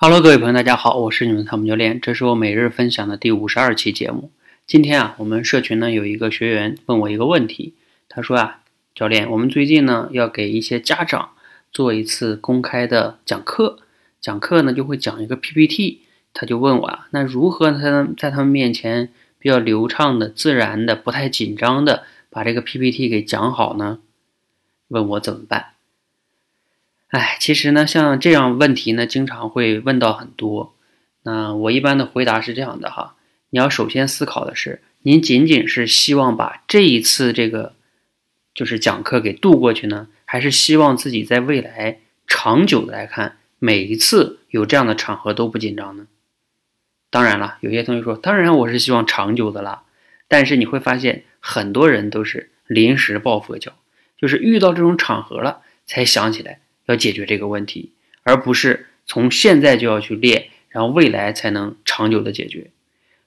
Hello，各位朋友，大家好，我是你们汤姆教练，这是我每日分享的第五十二期节目。今天啊，我们社群呢有一个学员问我一个问题，他说啊，教练，我们最近呢要给一些家长做一次公开的讲课，讲课呢就会讲一个 PPT，他就问我啊，那如何才能在他们面前比较流畅的、自然的、不太紧张的把这个 PPT 给讲好呢？问我怎么办？哎，其实呢，像这样问题呢，经常会问到很多。那我一般的回答是这样的哈，你要首先思考的是，您仅仅是希望把这一次这个就是讲课给度过去呢，还是希望自己在未来长久的来看，每一次有这样的场合都不紧张呢？当然了，有些同学说，当然我是希望长久的啦。但是你会发现，很多人都是临时抱佛脚，就是遇到这种场合了才想起来。要解决这个问题，而不是从现在就要去练，然后未来才能长久的解决。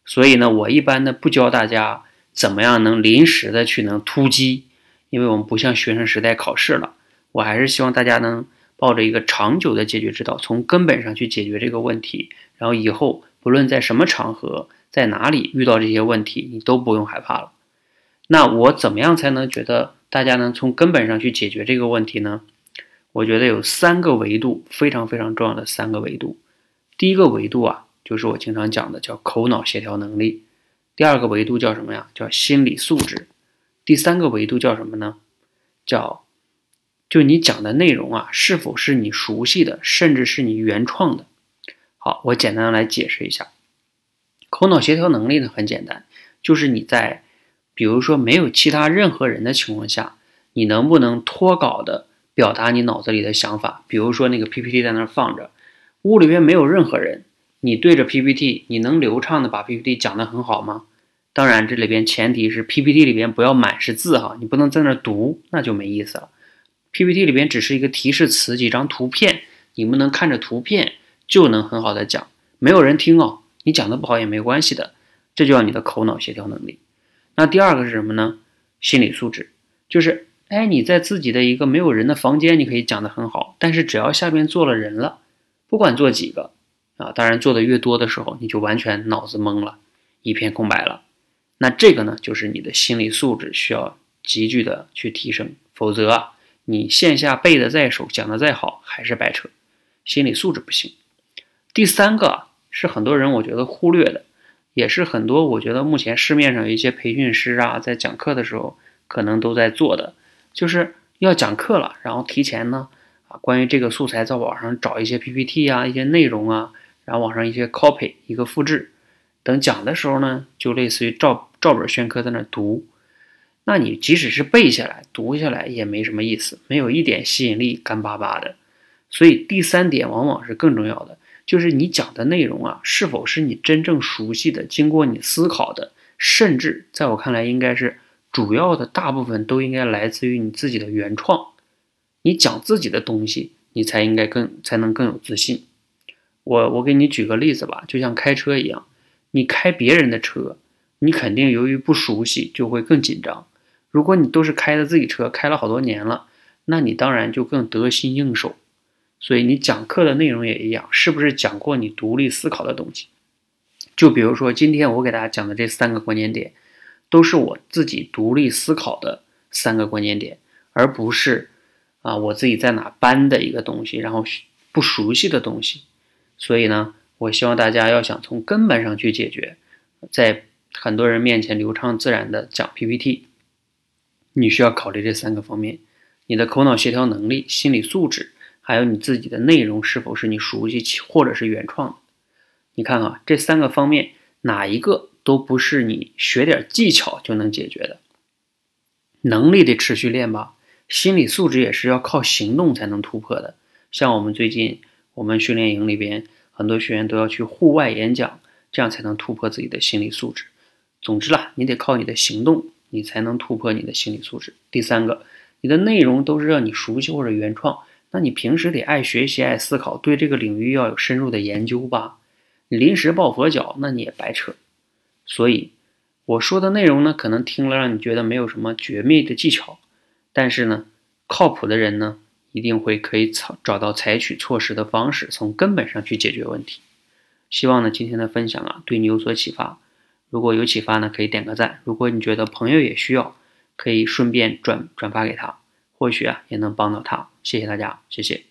所以呢，我一般呢不教大家怎么样能临时的去能突击，因为我们不像学生时代考试了。我还是希望大家能抱着一个长久的解决之道，从根本上去解决这个问题。然后以后不论在什么场合，在哪里遇到这些问题，你都不用害怕了。那我怎么样才能觉得大家能从根本上去解决这个问题呢？我觉得有三个维度非常非常重要的三个维度，第一个维度啊，就是我经常讲的叫口脑协调能力；第二个维度叫什么呀？叫心理素质；第三个维度叫什么呢？叫就你讲的内容啊，是否是你熟悉的，甚至是你原创的？好，我简单来解释一下，口脑协调能力呢很简单，就是你在比如说没有其他任何人的情况下，你能不能脱稿的？表达你脑子里的想法，比如说那个 PPT 在那儿放着，屋里边没有任何人，你对着 PPT，你能流畅的把 PPT 讲得很好吗？当然，这里边前提是 PPT 里边不要满是字哈，你不能在那儿读，那就没意思了。PPT 里边只是一个提示词，几张图片，你们能看着图片就能很好的讲，没有人听哦，你讲的不好也没关系的，这就叫你的口脑协调能力。那第二个是什么呢？心理素质，就是。哎，你在自己的一个没有人的房间，你可以讲得很好。但是只要下边坐了人了，不管坐几个啊，当然坐的越多的时候，你就完全脑子懵了，一片空白了。那这个呢，就是你的心理素质需要急剧的去提升，否则啊，你线下背的再熟，讲的再好，还是白扯。心理素质不行。第三个是很多人我觉得忽略的，也是很多我觉得目前市面上一些培训师啊，在讲课的时候可能都在做的。就是要讲课了，然后提前呢，啊，关于这个素材在网上找一些 PPT 啊，一些内容啊，然后网上一些 copy 一个复制，等讲的时候呢，就类似于照照本宣科在那读。那你即使是背下来、读下来也没什么意思，没有一点吸引力，干巴巴的。所以第三点往往是更重要的，就是你讲的内容啊，是否是你真正熟悉的、经过你思考的，甚至在我看来应该是。主要的大部分都应该来自于你自己的原创，你讲自己的东西，你才应该更才能更有自信。我我给你举个例子吧，就像开车一样，你开别人的车，你肯定由于不熟悉就会更紧张。如果你都是开的自己车，开了好多年了，那你当然就更得心应手。所以你讲课的内容也一样，是不是讲过你独立思考的东西？就比如说今天我给大家讲的这三个关键点。都是我自己独立思考的三个关键点，而不是啊我自己在哪搬的一个东西，然后不熟悉的东西。所以呢，我希望大家要想从根本上去解决，在很多人面前流畅自然的讲 PPT，你需要考虑这三个方面：你的口脑协调能力、心理素质，还有你自己的内容是否是你熟悉或者是原创的。你看啊，这三个方面哪一个？都不是你学点技巧就能解决的，能力得持续练吧。心理素质也是要靠行动才能突破的。像我们最近我们训练营里边，很多学员都要去户外演讲，这样才能突破自己的心理素质。总之啦，你得靠你的行动，你才能突破你的心理素质。第三个，你的内容都是让你熟悉或者原创，那你平时得爱学习、爱思考，对这个领域要有深入的研究吧。你临时抱佛脚，那你也白扯。所以我说的内容呢，可能听了让你觉得没有什么绝密的技巧，但是呢，靠谱的人呢，一定会可以找找到采取措施的方式，从根本上去解决问题。希望呢今天的分享啊对你有所启发。如果有启发呢，可以点个赞。如果你觉得朋友也需要，可以顺便转转发给他，或许啊也能帮到他。谢谢大家，谢谢。